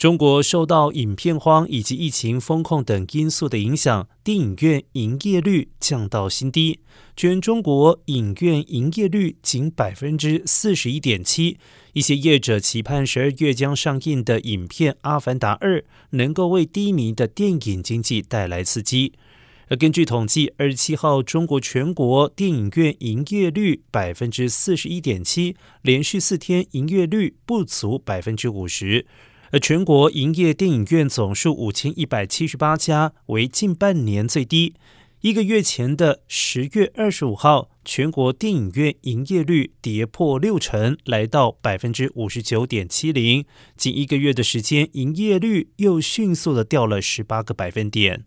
中国受到影片荒以及疫情风控等因素的影响，电影院营业率降到新低。全中国影院营业率仅百分之四十一点七。一些业者期盼十二月将上映的影片《阿凡达二》能够为低迷的电影经济带来刺激。而根据统计，二十七号中国全国电影院营业率百分之四十一点七，连续四天营业率不足百分之五十。而全国营业电影院总数五千一百七十八家，为近半年最低。一个月前的十月二十五号，全国电影院营业率跌破六成，来到百分之五十九点七零。仅一个月的时间，营业率又迅速的掉了十八个百分点。